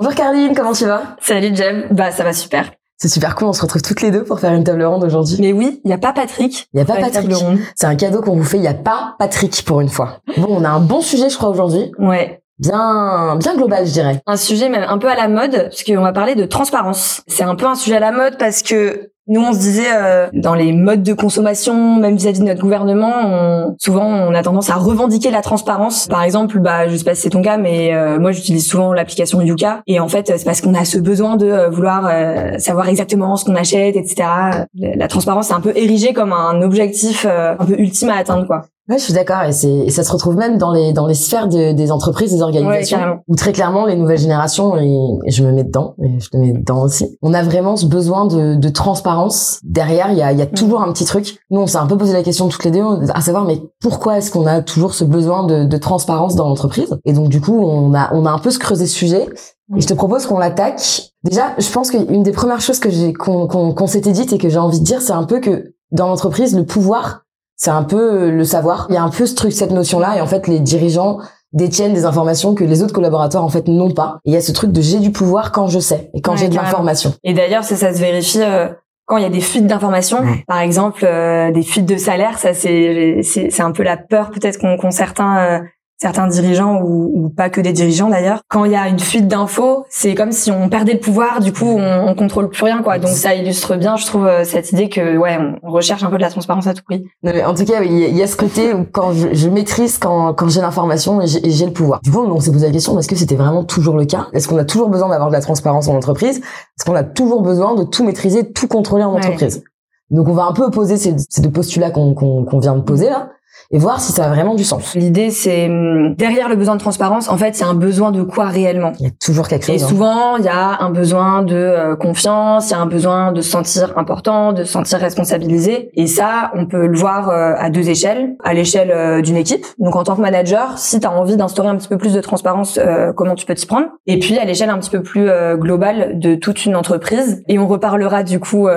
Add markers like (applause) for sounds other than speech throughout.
Bonjour Caroline, comment tu vas? Salut Jem, bah ça va super. C'est super cool, on se retrouve toutes les deux pour faire une table ronde aujourd'hui. Mais oui, il a pas Patrick. Il y a pas Patrick. C'est un cadeau qu'on vous fait, il y a pas Patrick pour une fois. Bon, on a un bon sujet je crois aujourd'hui. Ouais. Bien, bien global, je dirais. Un sujet même un peu à la mode, puisqu'on va parler de transparence. C'est un peu un sujet à la mode parce que nous, on se disait euh, dans les modes de consommation, même vis-à-vis de notre gouvernement, on, souvent on a tendance à revendiquer la transparence. Par exemple, bah je sais pas si c'est ton cas, mais euh, moi j'utilise souvent l'application Yuka et en fait c'est parce qu'on a ce besoin de euh, vouloir savoir exactement ce qu'on achète, etc. La, transparence c'est un peu érigé comme un objectif un peu ultime à atteindre, quoi. Ouais, je suis d'accord et c'est et ça se retrouve même dans les dans les sphères de, des entreprises, des organisations où très clairement les nouvelles générations et, je me mets dedans et je te mets dedans aussi. On a vraiment ce besoin de, de transparence. Derrière, il y a il y a mm. toujours un petit truc. Nous, on s'est un peu posé la question toutes les deux à savoir mais pourquoi est-ce qu'on a toujours ce besoin de, de transparence dans l'entreprise? Et donc du coup, on a on a un peu se creusé ce sujet et je te propose qu'on l'attaque. Déjà, je pense qu'une des premières choses que j'ai qu'on qu'on s'était dites et que j'ai envie de dire, c'est un peu que dans l'entreprise, le pouvoir c'est un peu euh, le savoir. Il y a un peu ce truc, cette notion-là, et en fait, les dirigeants détiennent des informations que les autres collaborateurs en fait n'ont pas. Et il y a ce truc de j'ai du pouvoir quand je sais et quand j'ai de l'information. Et d'ailleurs, ça, ça se vérifie euh, quand il y a des fuites d'informations. Par exemple, euh, des fuites de salaire, ça c'est c'est un peu la peur peut-être qu'ont certains certains dirigeants ou, ou, pas que des dirigeants d'ailleurs. Quand il y a une fuite d'infos, c'est comme si on perdait le pouvoir, du coup on, on contrôle plus rien quoi. Donc ça illustre bien, je trouve, euh, cette idée que ouais, on recherche un peu de la transparence à tout prix. en tout cas, il y a ce côté où quand je, je maîtrise, quand, quand j'ai l'information et j'ai le pouvoir. Du coup, on s'est posé la question est-ce que c'était vraiment toujours le cas? Est-ce qu'on a toujours besoin d'avoir de la transparence en entreprise? Est-ce qu'on a toujours besoin de tout maîtriser, tout contrôler en entreprise? Donc on va un peu opposer ces, ces deux postulats qu'on qu'on vient de poser là et voir si ça a vraiment du sens. L'idée, c'est hum, derrière le besoin de transparence, en fait, il y a un besoin de quoi réellement? Il y a toujours quelque chose. Et hein. souvent, il y a un besoin de euh, confiance, il y a un besoin de se sentir important, de se sentir responsabilisé. Et ça, on peut le voir euh, à deux échelles. À l'échelle euh, d'une équipe. Donc, en tant que manager, si tu as envie d'instaurer un petit peu plus de transparence, comment tu peux t'y prendre? Et puis, à l'échelle un petit peu plus globale de toute une entreprise. Et on reparlera du coup,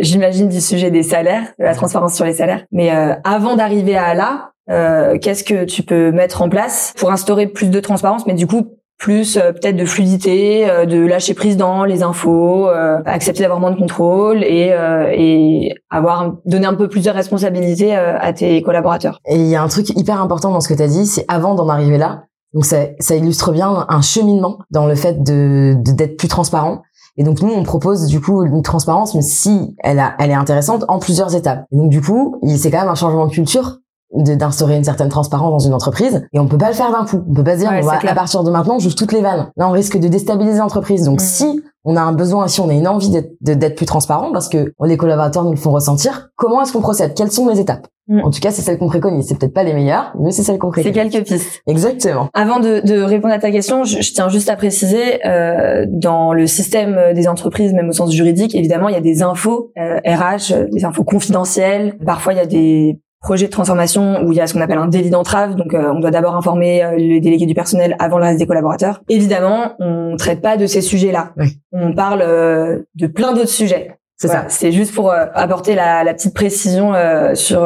j'imagine, du sujet des salaires, de la transparence sur les salaires. Mais avant d'arriver à là, euh, qu'est-ce que tu peux mettre en place pour instaurer plus de transparence, mais du coup plus euh, peut-être de fluidité, euh, de lâcher prise dans les infos, accepter d'avoir moins de contrôle et, et avoir donner un peu plus de responsabilité à tes collaborateurs. Et il y a un truc hyper important dans ce que tu as dit, c'est avant d'en arriver là. Donc ça, ça illustre bien un cheminement dans le fait de d'être plus transparent. Et donc nous, on propose du coup une transparence, mais si elle, a, elle est intéressante en plusieurs étapes. Et donc du coup, c'est quand même un changement de culture d'instaurer une certaine transparence dans une entreprise et on peut pas le faire d'un coup. On peut pas se dire on va à partir de maintenant j'ouvre toutes les vannes. Là on risque de déstabiliser l'entreprise. Donc mm. si on a un besoin, si on a une envie d'être plus transparent parce que les collaborateurs nous le font ressentir, comment est-ce qu'on procède? Quelles sont les étapes? Mm. En tout cas, c'est celle qu'on préconise. C'est peut-être pas les meilleures, mais c'est celle qu'on préconise. C'est quelques pistes. Exactement. Avant de, de répondre à ta question, je, je tiens juste à préciser, euh, dans le système des entreprises, même au sens juridique, évidemment, il y a des infos euh, RH, des infos confidentielles. Parfois, il y a des projet de transformation où il y a ce qu'on appelle un délit d'entrave. Donc, euh, on doit d'abord informer euh, le délégué du personnel avant le reste des collaborateurs. Évidemment, on traite pas de ces sujets-là. On parle euh, de plein d'autres sujets. C'est ça. C'est juste pour apporter la, la, petite précision sur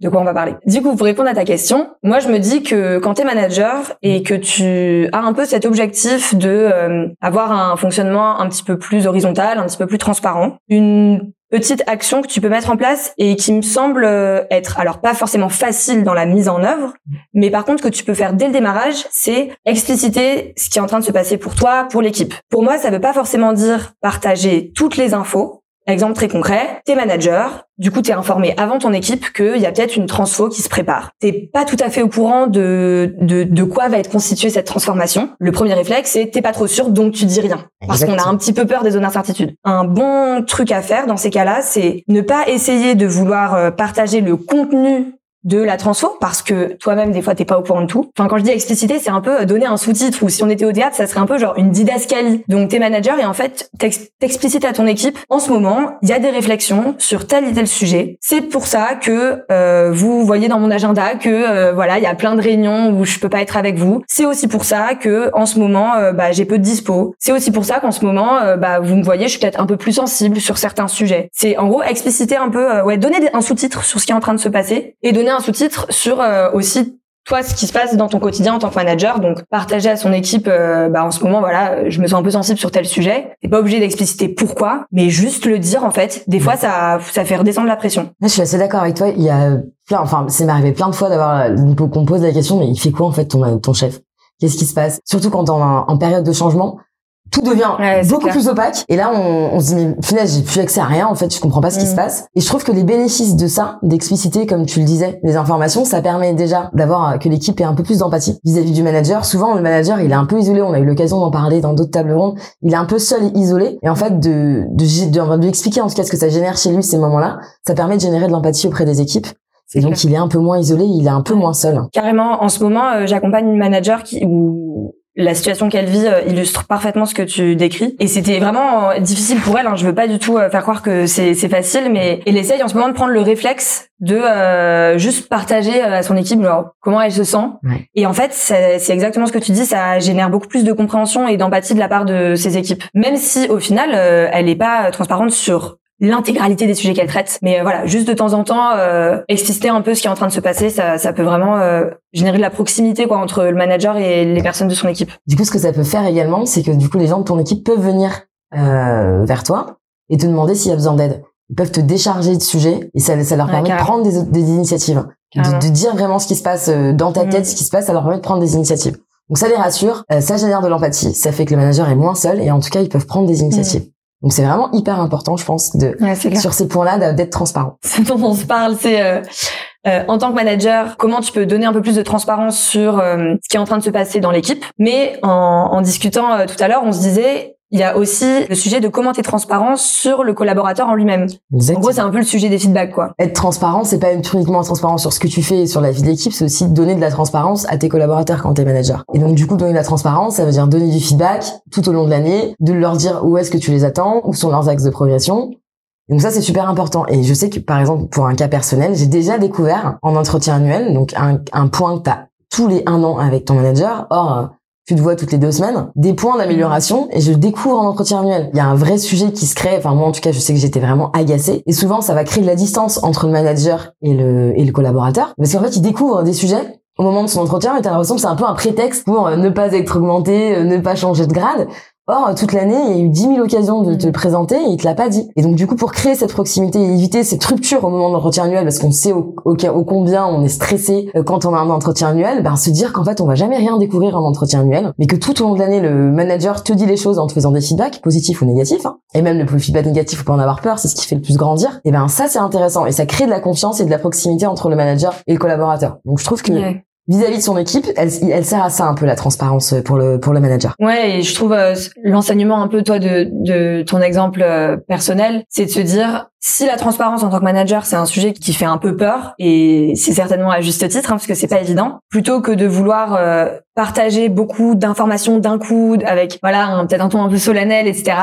de quoi on va parler. Du coup, pour répondre à ta question, moi je me dis que quand tu es manager et que tu as un peu cet objectif de avoir un fonctionnement un petit peu plus horizontal, un petit peu plus transparent, une petite action que tu peux mettre en place et qui me semble euh, être alors pas forcément facile dans la mise en œuvre, mais par contre que tu peux faire dès le démarrage, c'est expliciter ce qui est en train de se passer pour toi, pour l'équipe. Pour moi, ça veut pas forcément dire partager toutes les infos, Exemple très concret, t'es manager, du coup t'es informé avant ton équipe qu'il y a peut-être une transfo qui se prépare. T'es pas tout à fait au courant de, de, de quoi va être constituée cette transformation. Le premier réflexe c'est t'es pas trop sûr donc tu dis rien. Parce qu'on a un petit peu peur des zones d'incertitude. Un bon truc à faire dans ces cas-là, c'est ne pas essayer de vouloir euh, partager le contenu de la transfo parce que toi-même des fois t'es pas au courant de tout. Enfin quand je dis expliciter c'est un peu donner un sous-titre ou si on était au théâtre ça serait un peu genre une didascalie. Donc t'es manager et en fait t'explicites à ton équipe en ce moment il y a des réflexions sur tel et tel sujet. C'est pour ça que euh, vous voyez dans mon agenda que euh, voilà il y a plein de réunions où je peux pas être avec vous. C'est aussi pour ça que en ce moment euh, bah, j'ai peu de dispo. C'est aussi pour ça qu'en ce moment bah, vous me voyez je suis peut-être un peu plus sensible sur certains sujets. C'est en gros expliciter un peu ouais donner un sous-titre sur ce qui est en train de se passer et donner un sous-titre sur euh, aussi toi ce qui se passe dans ton quotidien en tant que manager. Donc partager à son équipe euh, bah en ce moment voilà je me sens un peu sensible sur tel sujet. T'es pas obligé d'expliciter pourquoi mais juste le dire en fait. Des fois ça ça fait redescendre la pression. Je suis assez d'accord avec toi. Il y a plein enfin c'est m'est plein de fois d'avoir qu'on pose la question mais il fait quoi en fait ton ton chef? Qu'est-ce qui se passe? Surtout quand on en période de changement tout devient beaucoup plus opaque. Et là, on, on se dit, mais finalement, j'ai plus accès à rien. En fait, je comprends pas ce qui se mm. passe. Et je trouve que les bénéfices de ça, d'expliciter, comme tu le disais, les informations, ça permet déjà d'avoir euh, que l'équipe ait un peu plus d'empathie vis-à-vis du manager. Souvent, le manager, il est un peu isolé. On a eu l'occasion d'en parler dans d'autres tables rondes. Il est un peu seul et isolé. Et en fait, de, de, de, de, lui expliquer en tout cas ce que ça génère chez lui ces moments-là, ça permet de générer de l'empathie auprès des équipes. Et donc, il est un peu moins isolé, il est un peu moins seul. Carrément, en ce moment, euh, j'accompagne une manager qui, la situation qu'elle vit euh, illustre parfaitement ce que tu décris. Et c'était vraiment euh, difficile pour elle. Hein. Je veux pas du tout euh, faire croire que c'est facile, mais elle essaye en ce moment de prendre le réflexe de juste partager à son équipe comment elle se sent. Et en fait, c'est exactement ce que tu dis. Ça génère beaucoup plus de compréhension et d'empathie de la part de ses équipes. Même si au final, elle n'est pas transparente sur l'intégralité des sujets qu'elle traite. Mais euh, voilà, juste de temps en temps, euh, expliciter un peu ce qui est en train de se passer, ça, ça peut vraiment euh, générer de la proximité quoi entre le manager et les personnes de son équipe. Du coup, ce que ça peut faire également, c'est que du coup, les gens de ton équipe peuvent venir euh, vers toi et te demander s'il y a besoin d'aide. Ils peuvent te décharger de sujets et ça, ça leur permet de prendre des, des initiatives, de, de, dire vraiment ce qui se passe dans ta tête, mm. ce qui se passe, ça leur permet de prendre des initiatives. Donc ça les rassure, ça génère de l'empathie, ça fait que le manager est moins seul et en tout cas ils peuvent prendre des initiatives. Mm. Donc c'est vraiment hyper important, je pense, de sur ces points-là d'être transparent. (laughs) Ce dont on se parle, c'est euh, euh, en tant que manager, comment tu peux donner un peu plus de transparence sur euh, ce qui est en train de se passer dans l'équipe. Mais en, en discutant euh, tout à l'heure, on se disait il y a aussi le sujet de comment t'es transparent sur le collaborateur en lui-même. En gros, c'est un peu le sujet des feedbacks, quoi. Être transparent, c'est pas uniquement transparent sur ce que tu fais et sur la vie de l'équipe, c'est aussi donner de la transparence à tes collaborateurs quand t'es manager. Et donc, du coup, donner de la transparence, ça veut dire donner du feedback tout au long de l'année, de leur dire où est-ce que tu les attends, où sont leurs axes de progression. Donc ça, c'est super important. Et je sais que, par exemple, pour un cas personnel, j'ai déjà découvert en entretien annuel, donc un, un point que t'as tous les un an avec ton manager. Or, tu te vois toutes les deux semaines, des points d'amélioration et je découvre en entretien annuel. Il y a un vrai sujet qui se crée, enfin moi en tout cas je sais que j'étais vraiment agacée. Et souvent ça va créer de la distance entre le manager et le, et le collaborateur. Parce qu'en fait il découvre des sujets au moment de son entretien et t'as l'impression que c'est un peu un prétexte pour euh, ne pas être augmenté, euh, ne pas changer de grade Or, toute l'année, il y a eu 10 000 occasions de te le présenter et il te l'a pas dit. Et donc, du coup, pour créer cette proximité et éviter cette rupture au moment de l'entretien annuel, parce qu'on sait au, au, combien on est stressé euh, quand on a un entretien annuel, ben, se dire qu'en fait, on va jamais rien découvrir en entretien annuel, mais que tout au long de l'année, le manager te dit les choses en te faisant des feedbacks, positifs ou négatifs, hein. et même le feedback négatif, faut pas en avoir peur, c'est ce qui fait le plus grandir. Et ben, ça, c'est intéressant. Et ça crée de la confiance et de la proximité entre le manager et le collaborateur. Donc, je trouve que vis-à-vis de son équipe, elle, elle, sert à ça un peu la transparence pour le pour le manager. Ouais, et je trouve euh, l'enseignement un peu toi de de ton exemple euh, personnel, c'est de se dire si la transparence en tant que manager c'est un sujet qui fait un peu peur et c'est certainement à juste titre hein, parce que c'est pas évident, plutôt que de vouloir euh, partager beaucoup d'informations d'un coup avec voilà peut-être un ton un peu solennel etc.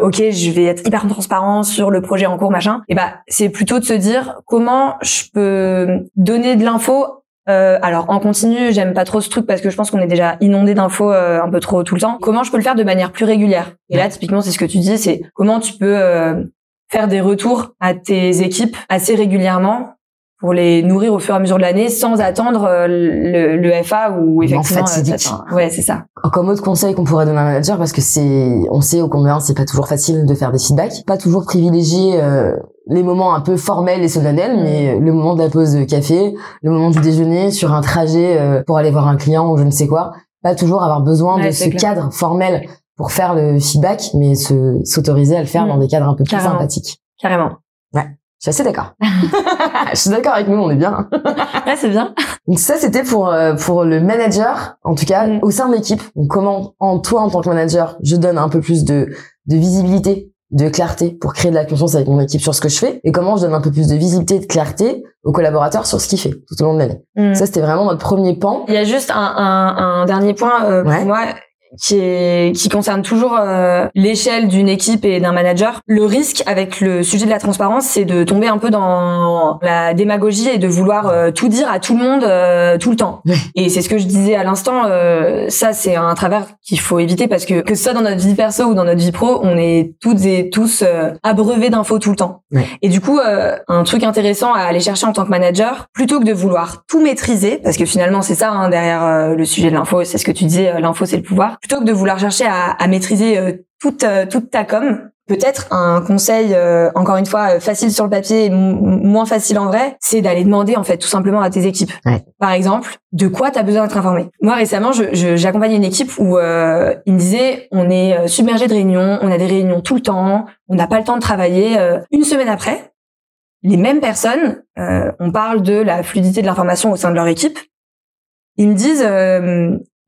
ok, je vais être hyper transparent sur le projet en cours machin. Et bah c'est plutôt de se dire comment je peux donner de l'info euh, alors en continu, j'aime pas trop ce truc parce que je pense qu'on est déjà inondé d'infos euh, un peu trop tout le temps. Comment je peux le faire de manière plus régulière? Et là, typiquement, c'est ce que tu dis, c'est comment tu peux euh, faire des retours à tes équipes assez régulièrement pour les nourrir au fur et à mesure de l'année sans attendre euh, le, le, FA ou effectivement euh, ouais c'est ça. Comme autre conseil qu'on pourrait donner à un manager parce que c'est on sait au combien c'est pas toujours facile de faire des feedbacks pas toujours privilégier euh, les moments un peu formels et solennels mais le moment de la pause de café le moment du déjeuner sur un trajet pour aller voir un client ou je ne sais quoi pas toujours avoir besoin de ce cadre formel pour faire le feedback mais se s'autoriser à le faire mm. dans des cadres un peu plus sympathiques carrément ouais je suis assez d'accord. (laughs) je suis d'accord avec nous, on est bien. ouais, c'est bien. Donc ça, c'était pour euh, pour le manager, en tout cas, mm. au sein de l'équipe. comment, en toi, en tant que manager, je donne un peu plus de de visibilité, de clarté pour créer de la confiance avec mon équipe sur ce que je fais, et comment je donne un peu plus de visibilité, de clarté aux collaborateurs sur ce qu'il fait tout au long de l'année. Mm. Ça, c'était vraiment notre premier pan. Il y a juste un, un, un dernier point euh, pour moi qui est qui concerne toujours euh, l'échelle d'une équipe et d'un manager. Le risque avec le sujet de la transparence, c'est de tomber un peu dans la démagogie et de vouloir euh, tout dire à tout le monde euh, tout le temps. Et c'est ce que je disais à l'instant. ça, c'est un travers qu'il faut éviter parce que que ce soit dans notre vie perso ou dans notre vie pro, on est toutes et tous abreuvés d'infos tout le temps. Et du coup, un truc intéressant à aller chercher en tant que manager, plutôt que de vouloir tout maîtriser, parce que finalement c'est ça hein, derrière le sujet de l'info, c'est ce que tu disais, l'info c'est le pouvoir. Plutôt que de vouloir chercher à, à maîtriser euh, toute euh, toute ta com, peut-être un conseil euh, encore une fois facile sur le papier et moins facile en vrai, c'est d'aller demander en fait tout simplement à tes équipes. Par exemple, de quoi tu as besoin d'être informé? Moi récemment, j'accompagnais je, une équipe où euh, ils me disaient on est submergé de réunions, on a des réunions tout le temps, on n'a pas le temps de travailler. une semaine après, les mêmes personnes, on parle de la fluidité de l'information au sein de leur équipe. Ils me disent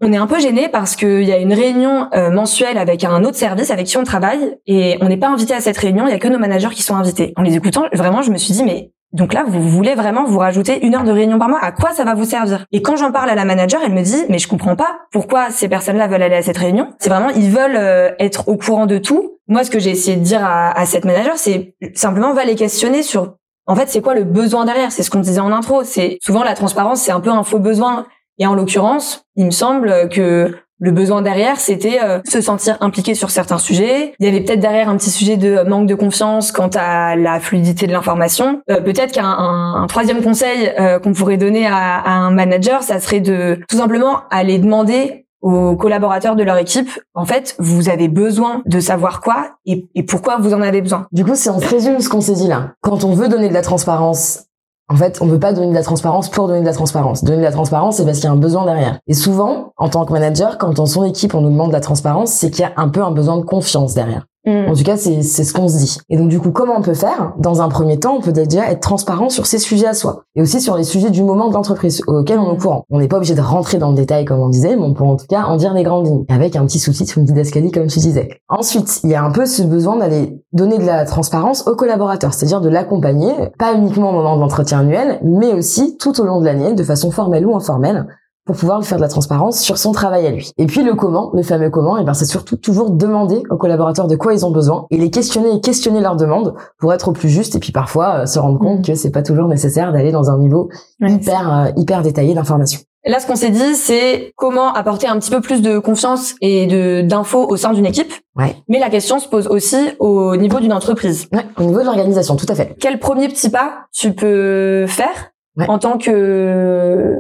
on est un peu gêné parce qu'il y a une réunion euh, mensuelle avec un autre service avec qui on travaille et on n'est pas invité à cette réunion. Il y a que nos managers qui sont invités. En les écoutant, vraiment, je me suis dit mais donc là, vous voulez vraiment vous rajouter une heure de réunion par mois? À quoi ça va vous servir? Et quand j'en parle à la manager, elle me dit mais je comprends pas pourquoi ces personnes-là veulent aller à cette réunion. C'est vraiment ils veulent euh, être au courant de tout. Moi, ce que j'ai essayé de dire à, à cette manager, c'est simplement va les questionner sur en fait, c'est quoi le besoin derrière? C'est ce qu'on disait en intro. C'est souvent la transparence, c'est un peu un faux besoin. Et en l'occurrence, il me semble que le besoin derrière, c'était euh, se sentir impliqué sur certains sujets. Il y avait peut-être derrière un petit sujet de manque de confiance quant à la fluidité de l'information. Euh, peut-être qu'un un, troisième conseil euh, qu'on pourrait donner à, un manager, ça serait de tout simplement aller demander aux collaborateurs de leur équipe, en fait, vous avez besoin de savoir quoi et, pourquoi vous en avez besoin. Du coup, si on résume ce qu'on s'est dit là, quand on veut donner de la transparence en fait, on ne veut pas donner de la transparence pour donner de la transparence. Donner de la transparence, c'est parce qu'il y a un besoin derrière. Et souvent, en tant que manager, quand dans son équipe, on nous demande de la transparence, c'est qu'il y a un peu un besoin de confiance derrière. En tout cas, c'est ce qu'on se dit. Et donc, du coup, comment on peut faire? Dans un premier temps, on peut déjà être transparent sur ses sujets à soi. Et aussi sur les sujets du moment de l'entreprise auxquels on est au courant. On n'est pas obligé de rentrer dans le détail, comme on disait, mais on peut en tout cas en dire les grandes lignes. Avec un petit sous-titre, une didascalie, comme tu disais. Ensuite, il y a un peu ce besoin d'aller donner de la transparence aux collaborateurs. C'est-à-dire de l'accompagner, pas uniquement au moment de l'entretien annuel, mais aussi tout au long de l'année, de façon formelle ou informelle, pour pouvoir lui faire de la transparence sur son travail à lui. Et puis le comment, le fameux comment, et eh ben c'est surtout toujours demander aux collaborateurs de quoi ils ont besoin et les questionner et questionner leurs demandes pour être au plus juste et puis parfois euh, se rendre compte mm. que c'est pas toujours nécessaire d'aller dans un niveau hyper euh, hyper détaillé d'information. Là, ce qu'on s'est dit, c'est comment apporter un petit peu plus de confiance et de d'infos au sein d'une équipe. Ouais. Mais la question se pose aussi au niveau d'une entreprise. Ouais, au niveau de l'organisation, tout à fait. Quel premier petit pas tu peux faire en tant que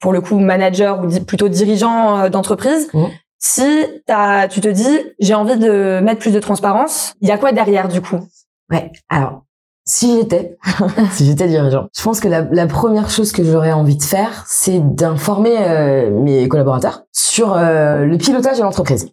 pour le coup manager ou plutôt dirigeant euh, d'entreprise, mmh. si as, tu te dis j'ai envie de mettre plus de transparence, il y a quoi derrière du coup? Ouais, alors si j'étais, (laughs) si j'étais dirigeant, je pense que la, la première chose que j'aurais envie de faire, c'est d'informer euh, mes collaborateurs sur euh, le pilotage de l'entreprise.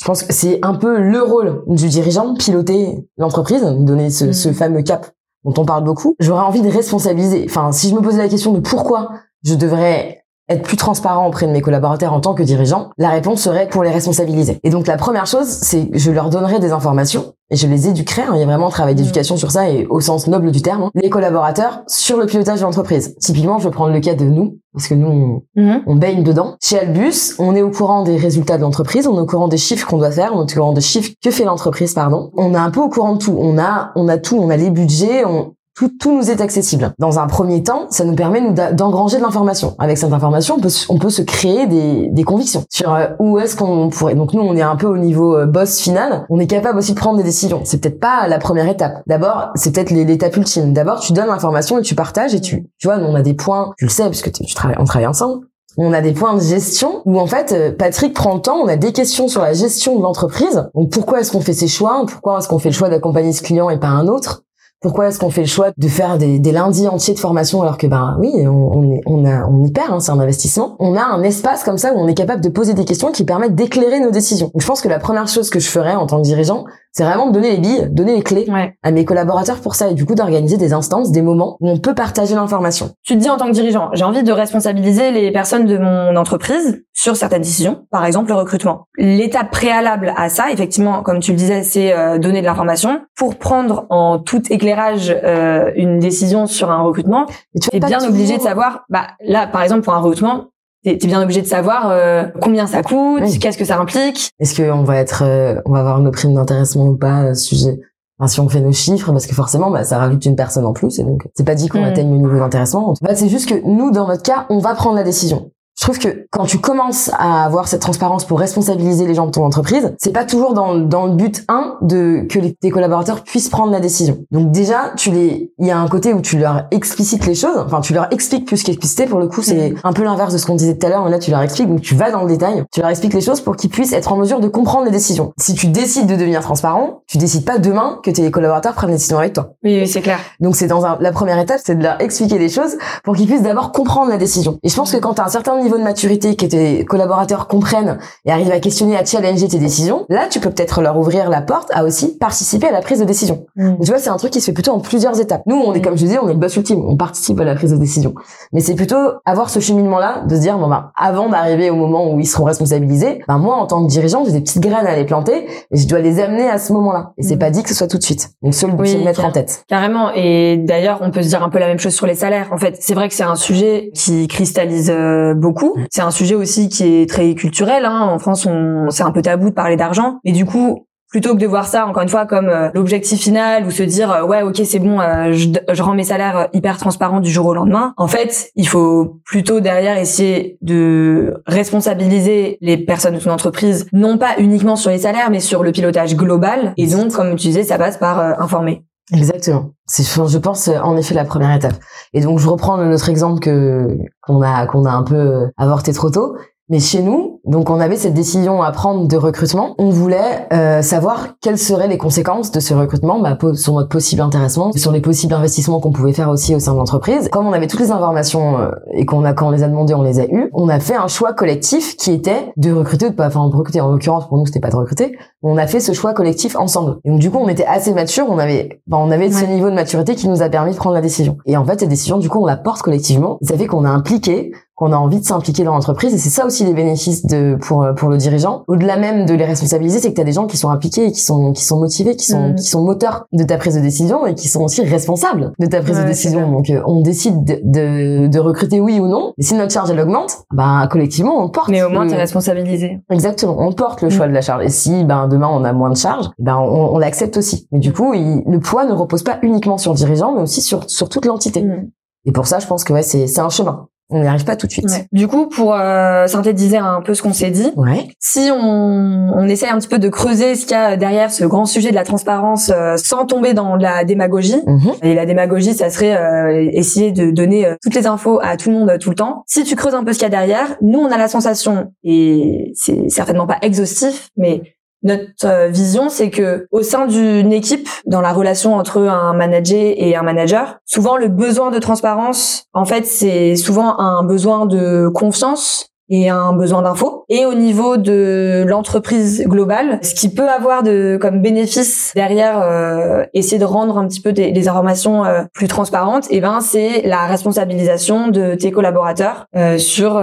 Je pense que c'est un peu le rôle du dirigeant, piloter l'entreprise, donner ce, ce mmh. fameux cap dont on parle beaucoup. J'aurais envie de responsabiliser. Enfin, si je me posais la question de pourquoi je devrais être plus transparent auprès de mes collaborateurs en tant que dirigeant, la réponse serait pour les responsabiliser. Et donc la première chose, c'est je leur donnerai des informations et je les éduquerai. Hein, il y a vraiment un travail d'éducation sur ça et au sens noble du terme. Hein, les collaborateurs sur le pilotage de l'entreprise. Typiquement, je vais prendre le cas de nous parce que nous, on, mhm. baigne dedans. Chez Albus, on est au courant des résultats de l'entreprise, on est au courant des chiffres qu'on doit faire, on est au courant des chiffres que fait l'entreprise, pardon. On est un peu au courant de tout. On a, on a tout, on a les budgets, on, tout, tout nous est accessible. Dans un premier temps, ça nous permet d'engranger de l'information. Avec cette information, on peut, on peut se créer des, des convictions sur euh, où est-ce qu'on pourrait. Donc nous, on est un peu au niveau euh, boss final. On est capable aussi de prendre des décisions. C'est peut-être pas la première étape. D'abord, c'est peut-être l'étape ultime. D'abord, tu donnes l'information et tu partages et tu, tu vois, on a des points. Tu le sais puisque tu travailles, on travaille ensemble. On a des points de gestion où en fait euh, Patrick prend le temps, on a des questions sur la gestion de l'entreprise. Donc pourquoi est-ce qu'on fait ces choix? Pourquoi est-ce qu'on fait le choix d'accompagner ce client et pas un autre? Pourquoi est-ce qu'on fait le choix de faire des, lundis entiers de formation alors que ben oui, on, a, on y perd, hein, c'est un investissement. On a un espace comme ça où on est capable de poser des questions qui permettent d'éclairer nos décisions. Je pense que la première chose que je ferais en tant que dirigeant, c'est vraiment de donner les billes, donner les clés à mes collaborateurs pour ça et du coup d'organiser des instances, des moments où on peut partager l'information. Tu te dis en tant que dirigeant, j'ai envie de responsabiliser les personnes de mon entreprise sur certaines décisions, par exemple le recrutement. L'étape préalable à ça, effectivement, comme tu le disais, c'est euh, donner de l'information pour prendre en tout éclairage euh, une décision sur un recrutement. Tu es bien obligé de savoir, bah là par exemple pour un recrutement, t'es es bien obligé de savoir euh, combien ça coûte, qu'est-ce que ça implique. Est-ce qu'on va être, euh, on va avoir nos primes d'intéressement ou pas, euh, sujet. Enfin, si on fait nos chiffres, parce que forcément, bah, ça rajoute une personne en plus, et donc c'est pas dit qu'on mm. atteigne le niveau d'intéressement. Bah, c'est juste que nous, dans notre cas, on va prendre la décision je trouve que quand tu commences à avoir cette transparence pour responsabiliser les gens de ton entreprise, c'est pas toujours dans, dans le but un de que les, tes collaborateurs puissent prendre la décision. Donc déjà, tu les, il y a un côté où tu leur explicites les choses, enfin tu leur expliques plus qu'expliciter. Pour le coup, c'est mm. un peu l'inverse de ce qu'on disait tout à l'heure. Là, tu leur expliques, donc tu vas dans le détail, tu leur expliques les choses pour qu'ils puissent être en mesure de comprendre les décisions. Si tu décides de devenir transparent, tu décides pas demain que tes collaborateurs prennent des décisions avec toi. Oui, c'est clair. Donc c'est dans un, la première étape, c'est de leur expliquer les choses pour qu'ils puissent d'abord comprendre la décision. Et je pense que quand tu as un certain niveau de maturité, que tes collaborateurs comprennent et arrivent à questionner, à challenger tes décisions, là, tu peux peut-être leur ouvrir la porte à aussi participer à la prise de décision. Mm. Tu vois, c'est un truc qui se fait plutôt en plusieurs étapes. Nous, on est, mm. comme je disais, on est le boss ultime, on participe à la prise de décision. Mais c'est plutôt avoir ce cheminement-là, de se dire, bon, ben, avant d'arriver au moment où ils seront responsabilisés, ben, moi, en tant que dirigeant, j'ai des petites graines à les planter et je dois les amener à ce moment-là. Et c'est mm. pas dit que ce soit tout de suite. Donc, seul oui, le mettre en tête. Carrément. Et d'ailleurs, on peut se dire un peu la même chose sur les salaires. En fait, c'est vrai que c'est un sujet qui cristallise euh, beaucoup. C'est un sujet aussi qui est très culturel. Hein. En France, on, c'est un peu tabou de parler d'argent. Et du coup, plutôt que de voir ça encore une fois comme euh, l'objectif final ou se dire euh, ouais ok c'est bon euh, je, je, rends mes salaires hyper transparents du jour au lendemain en fait il faut plutôt derrière essayer de responsabiliser les personnes de son entreprise non pas uniquement sur les salaires mais sur le pilotage global et donc comme tu disais ça passe par informer Exactement. C'est, je pense, en effet, la première étape. Et donc, je reprends notre exemple que qu'on a qu'on a un peu avorté trop tôt. Mais chez nous, donc on avait cette décision à prendre de recrutement. On voulait euh, savoir quelles seraient les conséquences de ce recrutement bah, sur notre possible intéressement, sur les possibles investissements qu'on pouvait faire aussi au sein de l'entreprise. Comme on avait toutes les informations euh, et qu'on a quand on les a demandées, on les a eues, on a fait un choix collectif qui était de recruter ou de pas, enfin de recruter. En l'occurrence pour nous c'était pas de recruter. On a fait ce choix collectif ensemble. Et donc du coup on était assez mature, on avait, bah, on avait ce niveau de maturité qui nous a permis de prendre la décision. Et en fait cette décision du coup on la porte collectivement. Ça fait qu'on a impliqué qu'on a envie de s'impliquer dans l'entreprise. Et c'est ça aussi les bénéfices de pour pour le dirigeant. Au-delà même de les responsabiliser c'est que tu as des gens qui sont impliqués et qui sont qui sont motivés qui sont qui sont moteurs de ta prise de décision et qui sont aussi responsables de ta prise de décision. donc euh, on décide de, de, de recruter oui ou non. Mais si notre charge elle augmente ben collectivement on porte mais au moins tu es responsabilisé. Exactement. On porte le choix de la charge. Et si ben demain on a moins de charge ben on, on l'accepte aussi. Mais du coup il, le poids ne repose pas uniquement sur le dirigeant mais aussi sur sur toute l'entité. Mm. et pour ça je pense que ouais c'est c'est un chemin on n'y arrive pas tout de suite. Du coup, pour euh, synthétiser un peu ce qu'on s'est dit, si on, on essaie un petit peu de creuser ce qu'il y a derrière ce grand sujet de la transparence euh, sans tomber dans la démagogie, mhm. et la démagogie, ça serait euh, essayer de donner toutes les infos à tout le monde tout le temps. Si tu creuses un peu ce qu'il y a derrière, nous, on a la sensation, et c'est certainement pas exhaustif, mais notre euh, vision, c'est que au sein d'une équipe, dans la relation entre un manager et un manager, souvent le besoin de transparence, en fait, c'est souvent un besoin de confiance et un besoin d'info. Et au niveau de l'entreprise globale, ce qui peut avoir de comme bénéfice derrière euh, essayer de rendre un petit peu des, des informations euh, plus transparentes, et eh ben c'est la responsabilisation de tes collaborateurs sur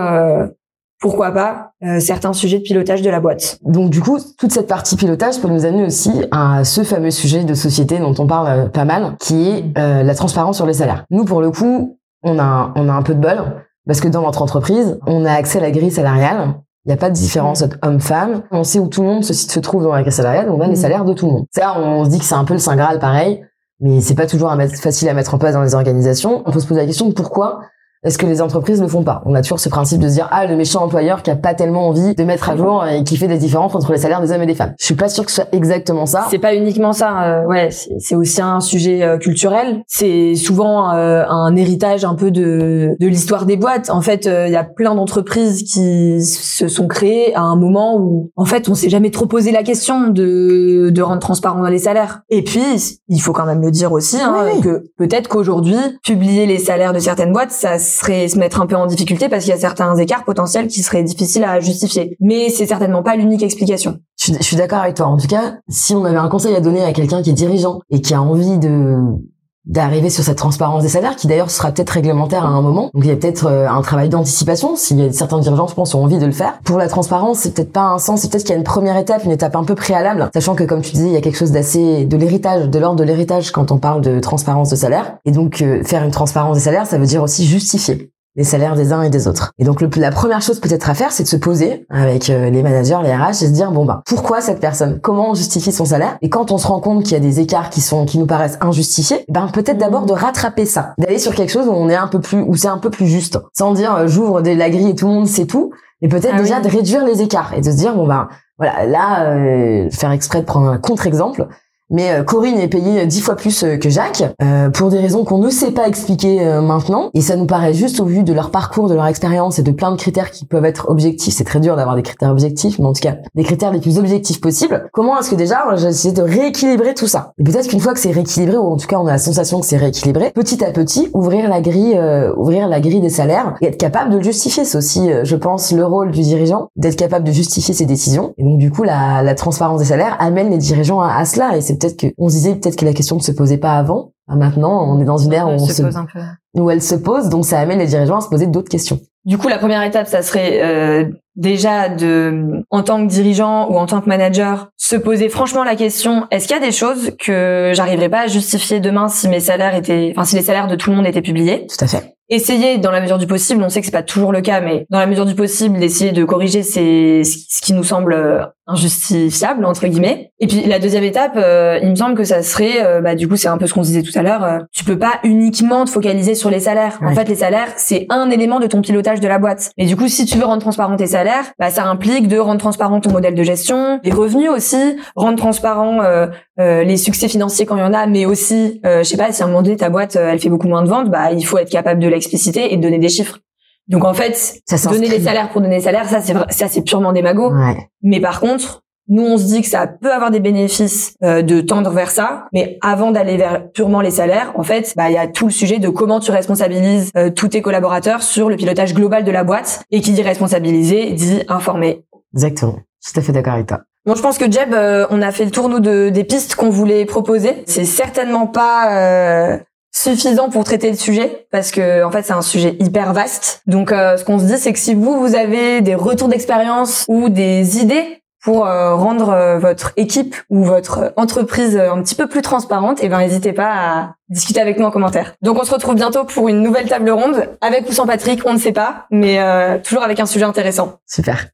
pourquoi pas euh, certains sujets de pilotage de la boîte. Donc du coup, toute cette partie pilotage peut nous amener aussi à ce fameux sujet de société dont on parle euh, pas mal, qui est euh, la transparence sur les salaires. Nous, pour le coup, on a, on a un peu de bol, parce que dans notre entreprise, on a accès à la grille salariale. Il n'y a pas de différence homme-femme. On sait où tout le monde se, se trouve dans la grille salariale, on a les mmh. salaires de tout le monde. Ça, on se dit que c'est un peu le Saint Graal pareil, mais c'est pas toujours facile à mettre en place dans les organisations. On peut se poser la question pourquoi est-ce que les entreprises ne font pas On a toujours ce principe de se dire ah le méchant employeur qui a pas tellement envie de mettre à jour et qui fait des différences entre les salaires des hommes et des femmes. Je suis pas sûre que ce soit exactement ça. C'est pas uniquement ça. Euh, ouais, c'est aussi un sujet euh, culturel. C'est souvent euh, un héritage un peu de de l'histoire des boîtes. En fait, il y a plein d'entreprises qui se sont créées à un moment où en fait on s'est jamais trop posé la question de de rendre transparent les salaires. Et puis il faut quand même le dire aussi hein, que peut-être qu'aujourd'hui publier les salaires de certaines boîtes ça serait se mettre un peu en difficulté parce qu'il y a certains écarts potentiels qui seraient difficiles à justifier. Mais c'est certainement pas l'unique explication. Je, suis d'accord avec toi. En tout cas, si on avait un conseil à donner à quelqu'un qui est dirigeant et qui a envie de d'arriver sur cette transparence des salaires qui d'ailleurs sera peut-être réglementaire à un moment. Donc il y a peut-être euh, un travail d'anticipation si certains dirigeants je pense ont envie de le faire. Pour la transparence, c'est peut-être pas un sens, c'est peut-être qu'il y a une première étape, une étape un peu préalable, sachant que comme tu disais, il y a quelque chose d'assez de l'héritage, de l'ordre de l'héritage quand on parle de transparence de salaire. Et donc euh, faire une transparence des salaires, ça veut dire aussi justifier. Les salaires des uns et des autres. Et donc la première chose peut-être à faire, c'est de se poser avec euh, les managers, les RH, et se dire bon bah pourquoi cette personne, comment on justifie son salaire? Et quand on se rend compte qu'il y a des écarts qui sont qui nous paraissent injustifiés, ben peut-être d'abord de rattraper ça, d'aller sur quelque chose où on est un peu plus où c'est un peu plus juste, sans dire euh, j'ouvre de la grille et tout le monde sait tout, mais peut-être ah déjà de réduire les écarts et de se dire bon bah voilà là euh, faire exprès de prendre un contre-exemple mais euh, Corinne est payée dix fois plus euh, que Jacques euh, pour des raisons qu'on ne sait pas expliquer maintenant. Et ça nous paraît juste au vu de leur parcours, de leur expérience et de plein de critères qui peuvent être objectifs. C'est très dur d'avoir des critères objectifs, mais en tout cas des critères les plus objectifs possibles. Comment est-ce que déjà j'essaie de rééquilibrer tout ça? Et peut-être qu'une fois que c'est rééquilibré, ou en tout cas on a la sensation que c'est rééquilibré, petit à petit ouvrir la grille, ouvrir la grille des salaires et être capable de le justifier. C'est aussi, je pense, le rôle du dirigeant d'être capable de justifier ses décisions. Et donc du coup la, la transparence des salaires amène les dirigeants à, à cela. Et c'est peut-être que on se disait peut-être que la question ne se posait pas avant. Bah, maintenant, on est dans une ère où, on se, pose un peu. où elle se pose, donc ça amène les dirigeants à se poser d'autres questions. Du coup, la première étape, ça serait euh, déjà de, en tant que dirigeant ou en tant que manager, se poser franchement la question est-ce qu'il y a des choses que j'arriverais pas à justifier demain si mes salaires étaient, enfin si les salaires de tout le monde étaient publiés? Tout à fait essayer dans la mesure du possible, on sait que c'est pas toujours le cas, mais dans la mesure du possible, d'essayer de corriger ces, ce qui nous semble euh, injustifiable entre guillemets. Et puis la deuxième étape, euh, il me semble que ça serait, euh, bah du coup c'est un peu ce qu'on disait tout à l'heure, tu peux pas uniquement te focaliser sur les salaires. En fait, les salaires c'est un élément de ton pilotage de la boîte. Et du coup, si tu veux rendre transparent tes salaires, bah ça implique de rendre transparent ton modèle de gestion, les revenus aussi, rendre transparent les succès financiers quand il y en a, mais aussi, je sais pas, si à un moment donné ta boîte elle fait beaucoup moins de ventes, bah il faut être capable de expliciter et de donner des chiffres. Donc en fait, ça donner des salaires pour donner des salaires, ça c'est ça c'est purement démago. Ouais. Mais par contre, nous on se dit que ça peut avoir des bénéfices euh, de tendre vers ça, mais avant d'aller vers purement les salaires, en fait, bah il y a tout le sujet de comment tu responsabilises euh, tous tes collaborateurs sur le pilotage global de la boîte et qui dit responsabiliser dit informer. Exactement. Tout à fait d'accord avec toi. Bon, je pense que Jeb, euh, on a fait le tour nous de, des pistes qu'on voulait proposer. C'est certainement pas suffisant pour traiter le sujet parce que en fait c'est un sujet hyper vaste. Donc euh, ce qu'on se dit c'est que si vous vous avez des retours d'expérience ou des idées pour euh, rendre euh, votre équipe ou votre entreprise un petit peu plus transparente, eh ben n'hésitez pas à discuter avec nous en commentaire. Donc on se retrouve bientôt pour une nouvelle table ronde avec ou sans Patrick, on ne sait pas, mais toujours avec un sujet intéressant. Super.